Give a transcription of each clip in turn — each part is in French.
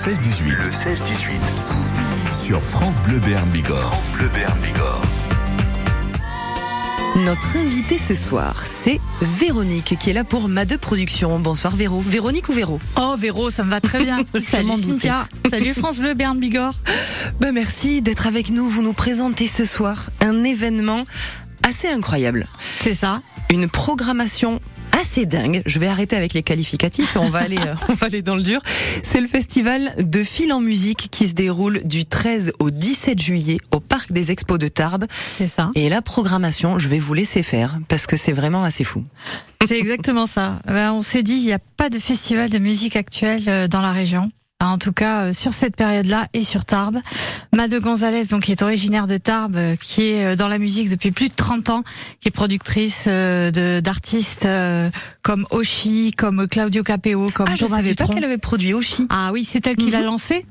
16-18. Le 16-18. Sur France Bleu Béarn Bigorre. France Bleu Béarn Bigorre. Notre invité ce soir, c'est Véronique qui est là pour Ma 2 Production. Bonsoir Véro. Véronique ou Véro? Oh Véro, ça me va très bien. Salut. Cynthia. Salut France Bleu Berne Bigorre. Ben merci d'être avec nous. Vous nous présentez ce soir un événement assez incroyable. C'est ça. Une programmation assez dingue. Je vais arrêter avec les qualificatifs et on va aller, euh, on va aller dans le dur. C'est le festival de fil en musique qui se déroule du 13 au 17 juillet au Parc des Expos de Tarbes. C'est ça. Et la programmation, je vais vous laisser faire parce que c'est vraiment assez fou. C'est exactement ça. Ben, on s'est dit, il n'y a pas de festival de musique actuelle euh, dans la région. En tout cas, euh, sur cette période-là et sur Tarbes. Made Gonzalez, donc, qui est originaire de Tarbes, euh, qui est euh, dans la musique depuis plus de 30 ans, qui est productrice euh, de- d'artistes euh, comme Oshi, comme Claudio Capeo, comme Ah, je savais pas qu'elle avait produit Oshi. Ah oui, c'est elle qui l'a Mhm. lancé.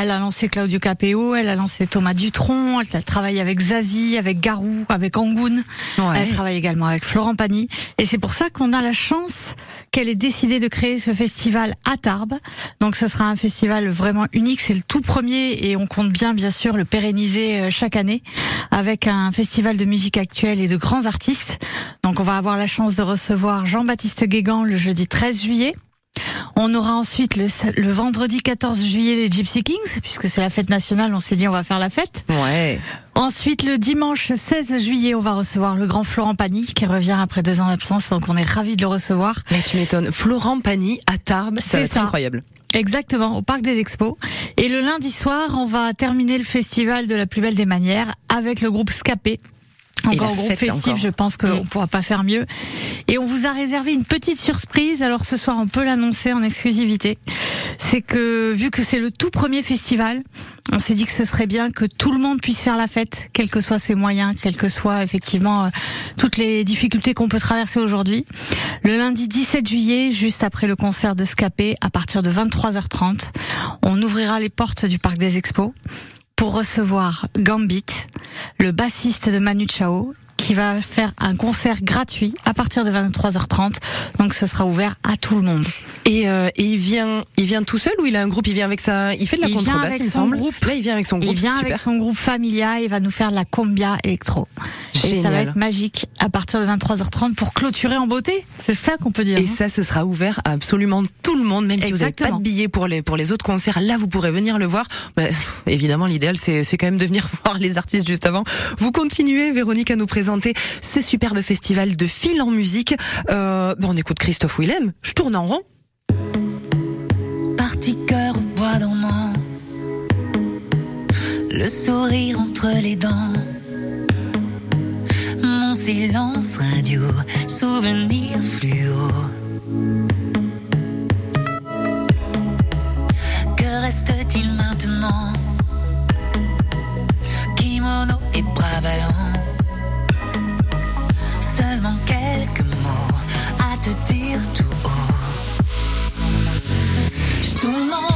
Elle a lancé Claudio Capeo, elle a lancé Thomas Dutronc, elle a travaillé avec Zazie, avec Garou, avec Angoun. Ouais. Elle travaille également avec Florent Pagny. Et c'est pour ça qu'on a la chance qu'elle ait décidé de créer ce festival à Tarbes. Donc ce sera un festival vraiment unique. C'est le tout premier et on compte bien, bien sûr, le pérenniser euh, chaque année avec un festival de musique actuelle et de grands artistes. Donc on va avoir la chance de recevoir Jean-Baptiste Guégan le jeudi 13 juillet. On aura ensuite le, le vendredi 14 juillet les Gypsy Kings, puisque c'est la fête nationale, on s'est dit on va faire la fête. Ouais. Ensuite, le dimanche 16 juillet, on va recevoir le grand Florent Pagny, qui revient après deux ans d'absence, donc on est ravis de le recevoir. Mais tu m'étonnes. Florent Pagny à Tarbes, C'est incroyable. Exactement, au Parc des Expos. Et le lundi soir, on va terminer le festival de la plus belle des manières avec le groupe Scapé. Encore la groupe fête, festif, encore. je pense qu'on Mm. pourra pas faire mieux. Et on vous a réservé une petite surprise. Alors ce soir, on peut l'annoncer en exclusivité. C'est que vu que c'est le tout premier festival, on s'est dit que ce serait bien que tout le monde puisse faire la fête, quels que soient ses moyens, quelles que soient effectivement euh, toutes les difficultés qu'on peut traverser aujourd'hui. Le lundi 17 juillet, juste après le concert de Scapé, à partir de 23h30, on ouvrira les portes du Parc des Expos pour recevoir Gambit, le bassiste de Manu Chao, qui va faire un concert gratuit à partir de 23h30. Donc ce sera ouvert à tout le monde. Et, euh, et il vient, il vient tout seul ou il a un groupe? Il vient avec sa, il fait de la Il contrebasse, il me son semble. groupe. Là, il vient avec son groupe. Il vient Super. avec son groupe Familia et va nous faire de la combia électro. Et ça va Génial. être magique à partir de 23h30 pour clôturer en beauté. C'est ça qu'on peut dire. Et hein. ça, ce sera ouvert à absolument tout le monde, même si vous n'avez pas de billets pour les pour les autres concerts. Là, vous pourrez venir le voir. Bah, évidemment, l'idéal, c'est c'est quand même de venir voir les artistes juste avant. Vous continuez, Véronique, à nous présenter ce superbe festival de fil en musique. Euh, bah, on écoute Christophe Willem. Je tourne en rond. Parti cœur au bois dormant, le sourire entre les dents, mon silence radio, souvenir fluo. Que reste-t-il maintenant? Kimono et bras ballants, Je tourne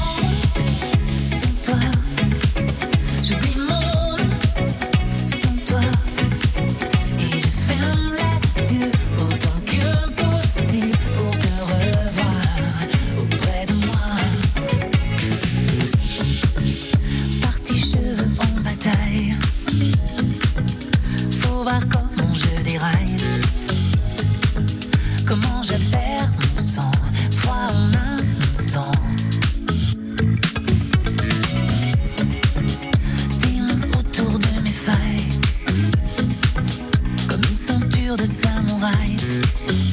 de samouraï.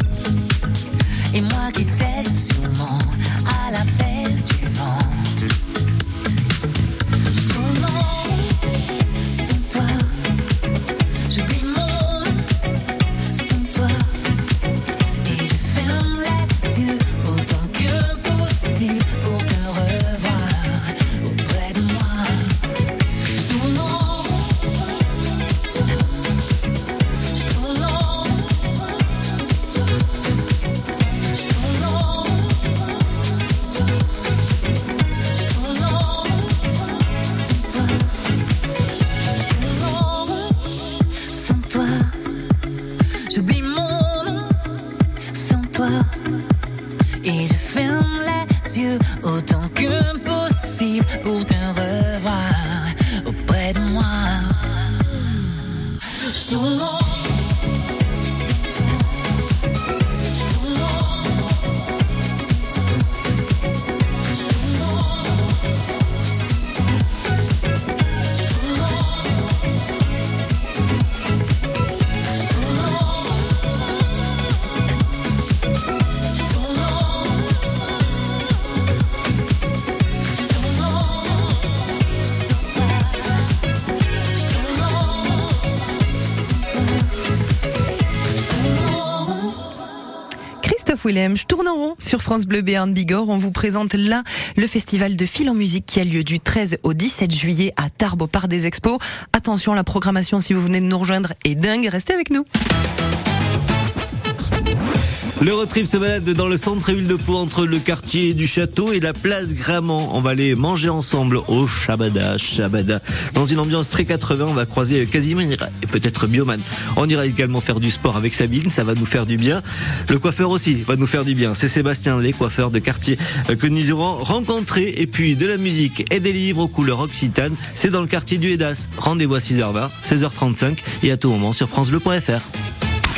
Willem. Je tourne en rond sur France Bleu Béarn Bigorre. On vous présente là le festival de fil en musique qui a lieu du 13 au 17 juillet à Tarbes au Parc des Expos. Attention, la programmation si vous venez de nous rejoindre est dingue. Restez avec nous. Le road trip se balade dans le centre-ville de Pau entre le quartier du château et la place Gramont. On va aller manger ensemble au Shabada, Shabada. Dans une ambiance très 80, on va croiser Casimir et peut-être Bioman. On ira également faire du sport avec Sabine, ça va nous faire du bien. Le coiffeur aussi va nous faire du bien. C'est Sébastien, les coiffeurs de quartier euh, que nous irons rencontrer. Et puis de la musique et des livres aux couleurs occitanes. C'est dans le quartier du Hédas. Rendez-vous à 6h20, 16h35 et à tout moment sur francebleu.fr.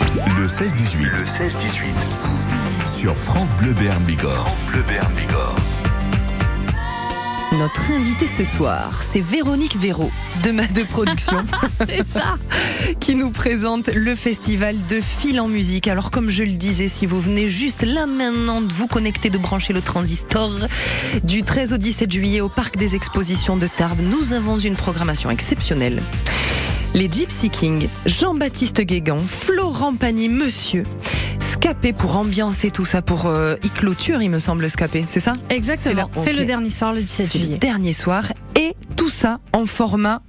Le 16-18. Le 16-18. Sur France Bleu Béarn Bigorre. France Bleu Béarn Bigorre. Notre invitée ce soir, c'est Véronique Véraud de Ma de Production. C'est ça. qui nous présente le festival de fil en musique. Alors comme je le disais, si vous venez juste là maintenant de vous connecter, de brancher le transistor, du 13 au 17 juillet au Parc des Expositions de Tarbes, nous avons une programmation exceptionnelle. Les Gypsy Kings, Jean-Baptiste Guégan, Florent Pagny, Monsieur, Scapé pour ambiancer tout ça, pour euh, y clôture, il me semble, Scapé, c'est ça? Exactement. C'est le dernier soir, le 17 C'est le juillet. dernier soir. Et tout ça en format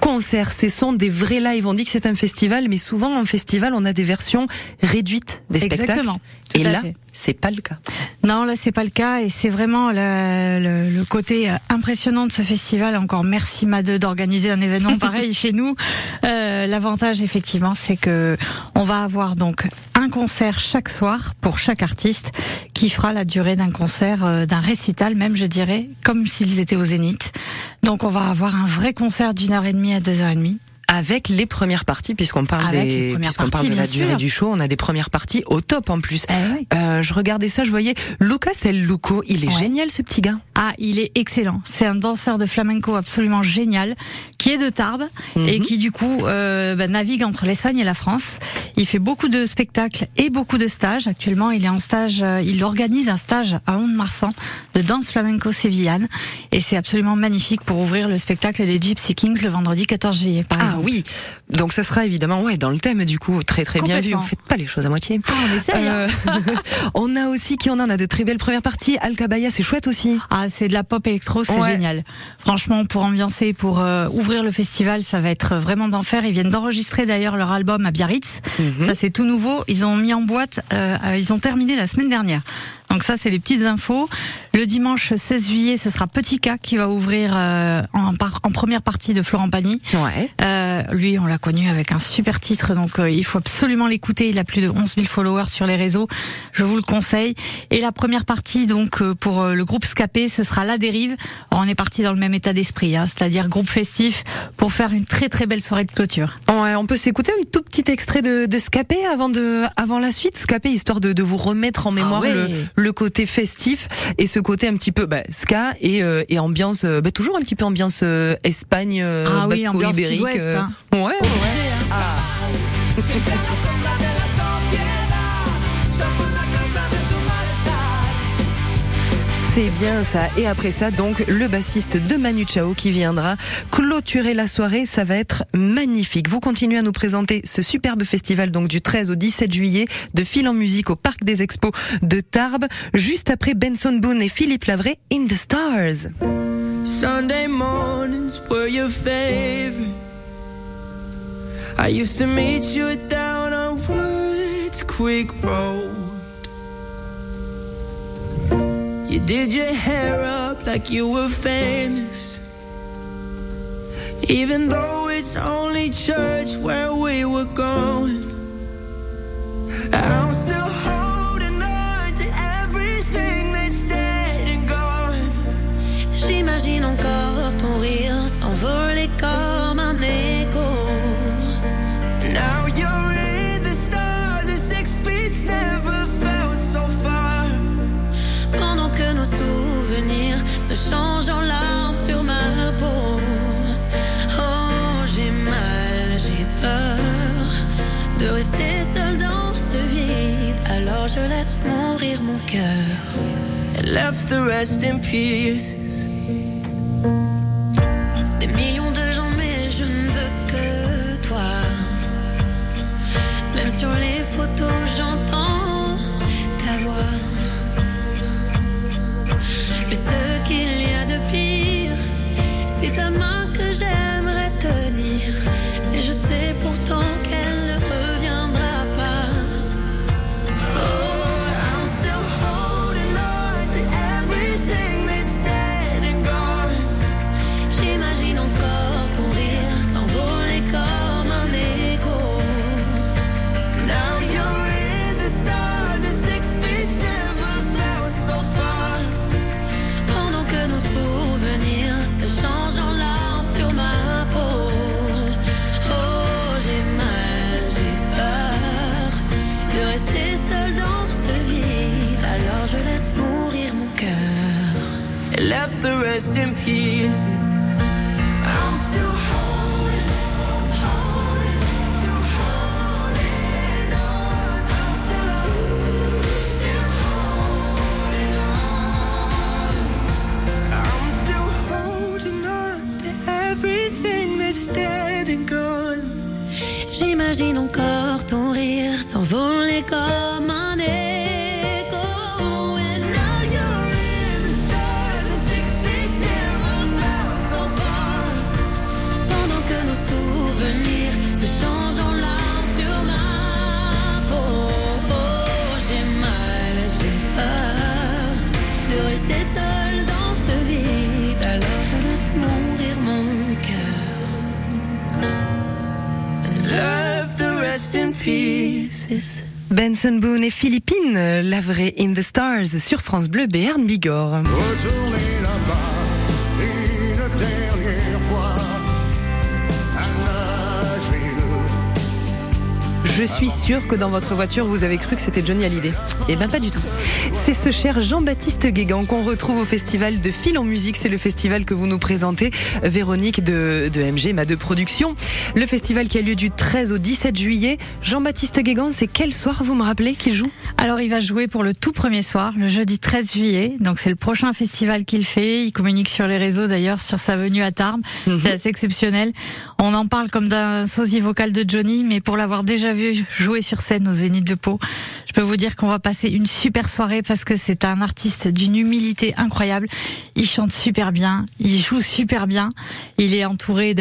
concert. Ce sont des vrais lives. On dit que c'est un festival, mais souvent en festival, on a des versions réduites des spectacles. Exactement. Tout Et à là, fait. C'est pas le cas. Non, là c'est pas le cas et c'est vraiment le, le- le côté euh, impressionnant de ce festival. Encore merci Madeux d'organiser un événement pareil chez nous. Euh, L'avantage effectivement, c'est que on va avoir donc un concert chaque soir pour chaque artiste qui fera la durée d'un concert, euh, d'un récital même, je dirais, comme s'ils étaient au Zénith. Donc on va avoir un vrai concert d'une heure et demie à deux heures et demie. Avec les premières parties, puisqu'on parle, Avec des, puisqu'on parle de la durée du show, on a des premières parties au top en plus. Eh oui. Euh, je regardais ça, je voyais Lucas El Luco. Il est Ouais. génial ce petit gars. Ah, il est excellent. C'est un danseur de flamenco absolument génial, qui est de Tarbes et Mhm. qui du coup euh, bah, navigue entre l'Espagne et la France. Il fait beaucoup de spectacles et beaucoup de stages. Actuellement, il est en stage. euh, il organise un stage à Mont-de-Marsan de danse flamenco sévillane et c'est absolument magnifique pour ouvrir le spectacle des Gypsy Kings le vendredi 14 juillet. Par Ah exemple. oui. Donc ça sera évidemment ouais dans le thème du coup très très bien vu. Vous faites pas les choses à moitié. Ah, on essaye, hein. Euh, on a aussi qui on en a de très belles premières parties. Alcabaya, c'est chouette aussi. Ah, c'est de la pop électro, c'est Ouais. génial. Franchement, pour ambiancer, pour euh, ouvrir le festival, ça va être vraiment d'enfer. Ils viennent d'enregistrer d'ailleurs leur album à Biarritz. Mhm. Ça, c'est tout nouveau. Ils ont mis en boîte, euh, euh, ils ont terminé la semaine dernière. Donc ça, c'est les petites infos. Le dimanche 16 juillet, ce sera Petit K qui va ouvrir euh, en, par- en première partie de Florent Pagny. Ouais. Euh, lui, on l'a connu avec un super titre, donc euh, il faut absolument l'écouter. Il a plus de 11 000 followers sur les réseaux. Je vous le conseille. Et la première partie, donc euh, pour euh, le groupe Scapé, ce sera La Dérive. Alors, on est parti dans le même état d'esprit, hein, c'est-à-dire groupe festif pour faire une très très belle soirée de clôture. Ouais, on peut s'écouter un tout petit extrait de, de Scapé avant de avant la suite. Scapé histoire de, de vous remettre en mémoire ouais. le, le côté festif et ce côté un petit peu bah, ska et, euh, et ambiance euh, bah, toujours un petit peu ambiance euh, Espagne Ah basco-ibérique. sud-ouest, hein. Ouais. ouais. C'est bien ça. Et après ça, donc, le bassiste de Manu Chao qui viendra clôturer la soirée. Ça va être magnifique. Vous continuez à nous présenter ce superbe festival, donc, du 13 au 17 juillet, de fil en musique au Parc des Expos de Tarbes. Juste après Benson Boone et Philippe Lavray, In the Stars. Sunday mornings were your favorite. I used to meet you down on Woods Creek Road. You did your hair up like you were famous. Even though it's only church where we were going. Laisse mourir mon cœur. And left the rest in pieces. Dead and gone. J'imagine encore ton rire s'envoler comme un écho. Rest in pieces. Benson Boone et Philippines, la vraie In the Stars sur France Bleu Béarn Bigorre. Retournez Je suis sûre que dans votre voiture, vous avez cru que c'était Johnny Hallyday. Eh ben pas du tout. C'est ce cher Jean-Baptiste Guégan qu'on retrouve au festival de Fil en musique. C'est le festival que vous nous présentez, Véronique de, de MG, ma de production. Le festival qui a lieu du 13 au 17 juillet. Jean-Baptiste Guégan, c'est quel soir, vous me rappelez, qu'il joue? Alors il va jouer pour le tout premier soir, le jeudi 13 juillet. Donc c'est le prochain festival qu'il fait. Il communique sur les réseaux d'ailleurs sur sa venue à Tarbes. C'est assez exceptionnel. On en parle comme d'un sosie vocal de Johnny, mais pour l'avoir déjà vu jouer sur scène au Zénith de Pau, je peux vous dire qu'on va passer une super soirée parce que c'est un artiste d'une humilité incroyable. Il chante super bien, il joue super bien. Il est entouré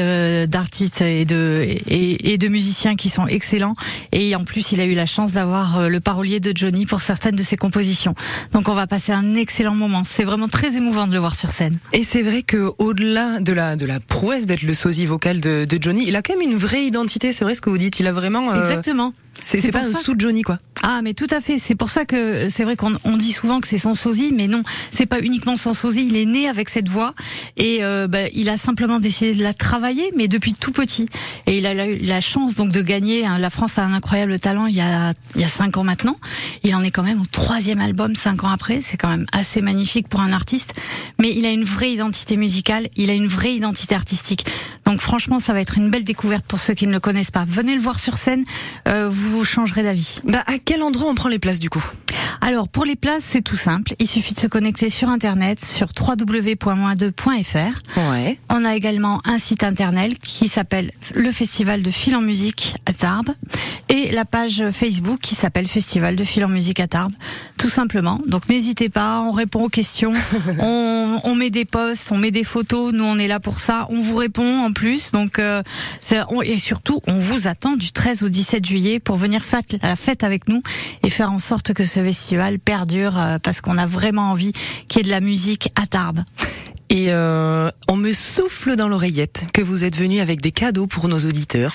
d'artistes et de et, et de musiciens qui sont excellents. Et en plus, il a eu la chance d'avoir euh, le parolier de Johnny pour certaines de ses compositions. Donc, on va passer un excellent moment. C'est vraiment très émouvant de le voir sur scène. Et c'est vrai que au-delà de la de la prouesse d'être le sosie vocal de, de Johnny, il a quand même une vraie identité. C'est vrai ce que vous dites. Il a vraiment. euh, Exactement. C'est pas ça sous Johnny quoi. Ah, mais tout à fait. C'est pour ça que c'est vrai qu'on on dit souvent que c'est son sosie, mais non, c'est pas uniquement son sosie. Il est né avec cette voix et euh, bah, il a simplement décidé de la travailler, mais depuis tout petit. Et il a eu la chance donc de gagner. hein. La France a un incroyable talent. Il y a il y a cinq ans maintenant. Il en est quand même au troisième album cinq ans après. C'est quand même assez magnifique pour un artiste. Mais il a une vraie identité musicale. Il a une vraie identité artistique. Donc franchement, ça va être une belle découverte pour ceux qui ne le connaissent pas. Venez le voir sur scène. euh, vous changerez d'avis. Bah à quel endroit on prend les places du coup? Alors pour les places, c'est tout simple. Il suffit de se connecter sur internet sur www.2.fr. Ouais. On a également un site internet qui s'appelle le Festival de Fil en Musique à Tarbes et la page Facebook qui s'appelle Festival de Fil en Musique à Tarbes, tout simplement. Donc n'hésitez pas, on répond aux questions, on, on met des posts, on met des photos, nous on est là pour ça, on vous répond en plus. Euh, et surtout on vous attend du 13 au 17 juillet pour venir faire la fête avec nous et faire en sorte que ce festival perdure euh, parce qu'on a vraiment envie qu'il y ait de la musique à Tarbes. Et euh, on me souffle dans l'oreillette que vous êtes venu avec des cadeaux pour nos auditeurs.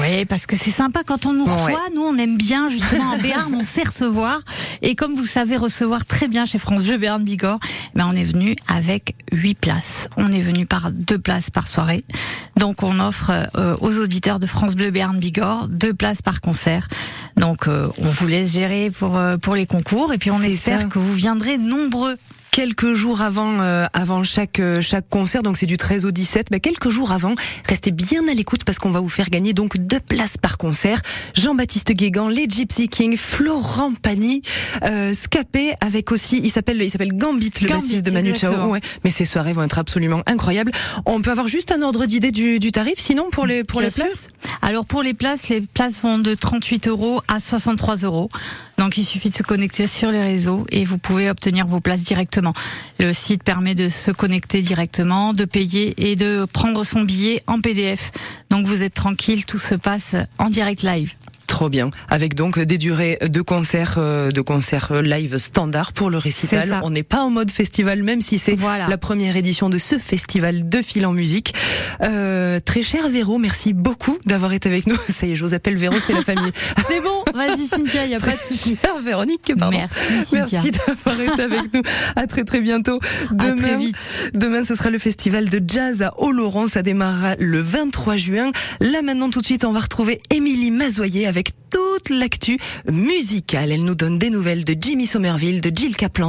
Oui, parce que c'est sympa quand on nous reçoit. Ouais. Nous, on aime bien justement en Béarn, on sait recevoir. Et comme vous savez recevoir très bien chez France Bleu Béarn Bigorre, ben on est venu avec huit places. On est venu par deux places par soirée. Donc on offre euh, aux auditeurs de France Bleu Béarn Bigorre deux places par concert. Donc euh, on vous laisse gérer pour euh, pour les concours et puis on espère ça. que vous viendrez nombreux. Quelques jours avant euh, avant chaque euh, chaque concert, donc c'est du 13 au 17. Bah, quelques jours avant, restez bien à l'écoute parce qu'on va vous faire gagner donc deux places par concert. Jean-Baptiste Guégan, les Gypsy Kings, Florent Pagny, euh, Scapé avec aussi, il s'appelle il s'appelle Gambit, le Gambit, bassiste de Manu Chao. Ouais. Mais ces soirées vont être absolument incroyables. On peut avoir juste un ordre d'idée du, du tarif, sinon pour les pour Bien les sûr. places. Alors pour les places, les places vont de 38 euros à 63 euros. Donc il suffit de se connecter sur les réseaux et vous pouvez obtenir vos places directement. Le site permet de se connecter directement, de payer et de prendre son billet en PDF. Donc vous êtes tranquille, tout se passe en direct live. Trop bien. Avec donc des durées de concerts, euh, de concerts euh, live standard pour le récital. On n'est pas en mode festival, même si c'est Voilà. la première édition de ce festival de fil en musique. Euh, très cher Véro, merci beaucoup d'avoir été avec nous. Ça y est, je vous appelle Véro, c'est la famille. C'est bon, vas-y Cynthia, il y a pas de souci. Cher Véronique, pardon. Merci Cynthia. Merci d'avoir été avec nous. À très très bientôt. À Demain, très vite. demain ce sera le festival de jazz à Oloron. Ça démarrera le 23 juin. Là maintenant tout de suite, on va retrouver Émilie Mazoyer avec toute l'actu musicale. Elle nous donne des nouvelles de Jimmy Somerville, de Jill Kaplan.